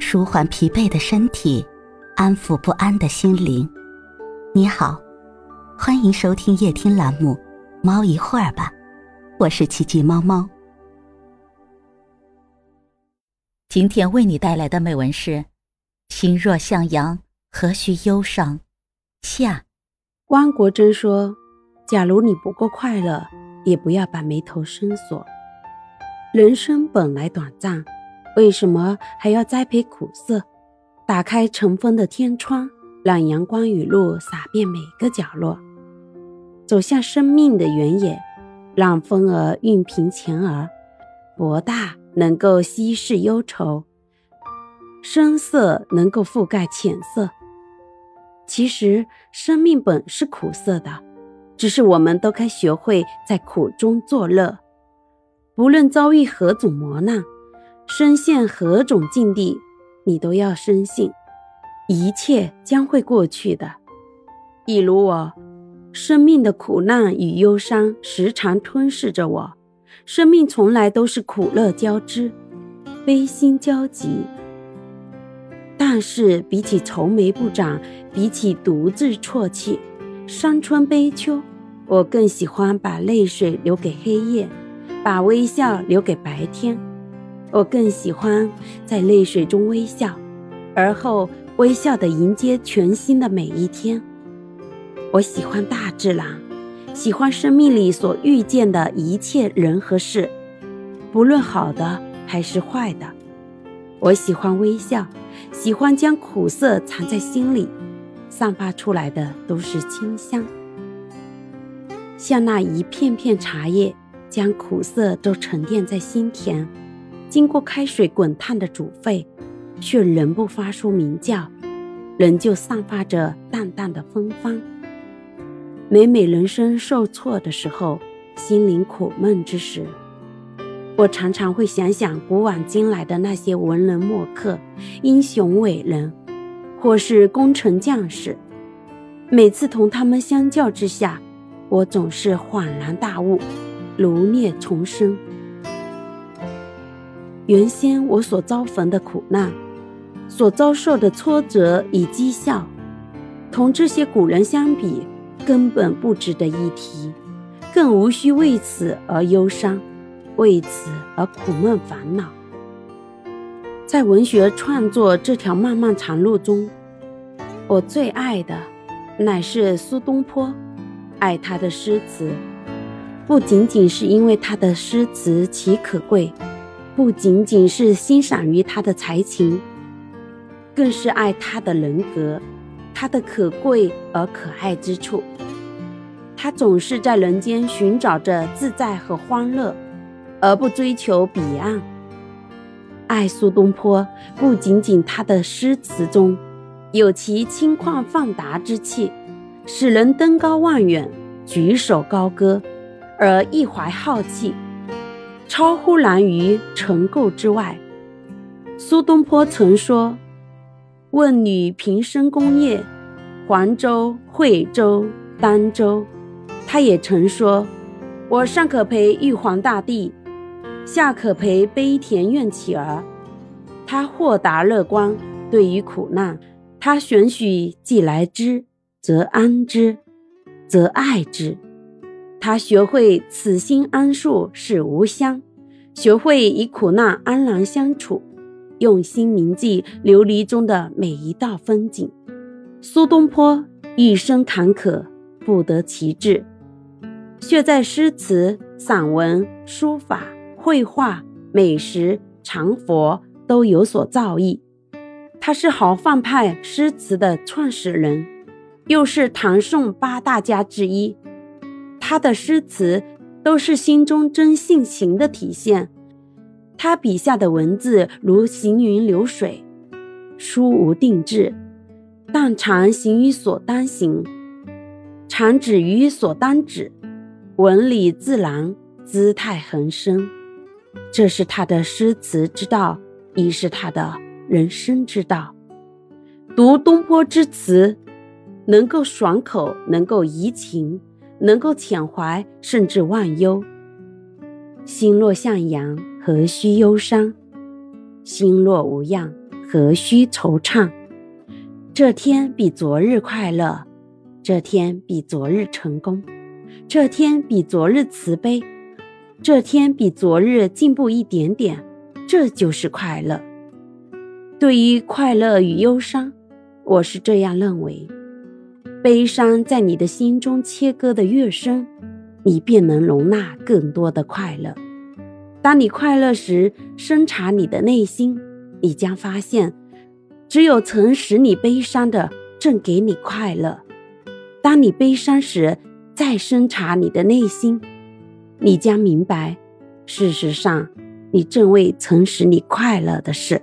舒缓疲惫的身体，安抚不安的心灵。你好，欢迎收听夜听栏目《猫一会儿吧》，我是奇迹猫猫。今天为你带来的美文是：心若向阳，何须忧伤？下。汪国真说：“假如你不够快乐，也不要把眉头深锁。人生本来短暂。”为什么还要栽培苦涩？打开尘封的天窗，让阳光雨露洒遍每个角落。走向生命的原野，让风儿熨平前额。博大能够稀释忧愁，深色能够覆盖浅色。其实生命本是苦涩的，只是我们都该学会在苦中作乐。不论遭遇何种磨难。深陷何种境地，你都要深信，一切将会过去的。一如我，生命的苦难与忧伤时常吞噬着我，生命从来都是苦乐交织，悲心交集。但是比起愁眉不展，比起独自啜泣，伤春悲秋，我更喜欢把泪水留给黑夜，把微笑留给白天。我更喜欢在泪水中微笑，而后微笑地迎接全新的每一天。我喜欢大自然，喜欢生命里所遇见的一切人和事，不论好的还是坏的。我喜欢微笑，喜欢将苦涩藏在心里，散发出来的都是清香，像那一片片茶叶，将苦涩都沉淀在心田。经过开水滚烫的煮沸，却仍不发出鸣叫，仍旧散发着淡淡的芬芳。每每人生受挫的时候，心灵苦闷之时，我常常会想想古往今来的那些文人墨客、英雄伟人，或是功臣将士。每次同他们相较之下，我总是恍然大悟，如孽重生。原先我所遭逢的苦难，所遭受的挫折与讥笑，同这些古人相比，根本不值得一提，更无需为此而忧伤，为此而苦闷烦恼。在文学创作这条漫漫长路中，我最爱的乃是苏东坡，爱他的诗词，不仅仅是因为他的诗词其可贵。不仅仅是欣赏于他的才情，更是爱他的人格，他的可贵而可爱之处。他总是在人间寻找着自在和欢乐，而不追求彼岸。爱苏东坡，不仅仅他的诗词中有其轻旷放达之气，使人登高望远，举手高歌，而一怀好气。超乎难于成垢之外。苏东坡曾说：“问女平生功业，黄州、惠州、儋州。”他也曾说：“我上可陪玉皇大帝，下可陪悲田院乞儿。”他豁达乐观，对于苦难，他选许既来之，则安之，则爱之。他学会此心安处是吾乡，学会与苦难安然相处，用心铭记流离中的每一道风景。苏东坡一生坎坷，不得其志，却在诗词、散文、书法、绘画、美食、禅佛都有所造诣。他是豪放派诗词的创始人，又是唐宋八大家之一。他的诗词都是心中真性情的体现，他笔下的文字如行云流水，书无定志，但常行于所当行，常止于所当止，文理自然，姿态横生。这是他的诗词之道，亦是他的人生之道。读东坡之词，能够爽口，能够怡情。能够遣怀，甚至忘忧。心若向阳，何须忧伤？心若无恙，何须惆怅？这天比昨日快乐，这天比昨日成功，这天比昨日慈悲，这天比昨日进步一点点，这就是快乐。对于快乐与忧伤，我是这样认为：悲伤在你的心中切割的越深，你便能容纳更多的快乐。当你快乐时，深察你的内心，你将发现。只有曾使你悲伤的，正给你快乐。当你悲伤时，再深察你的内心，你将明白，事实上，你正为曾使你快乐的事。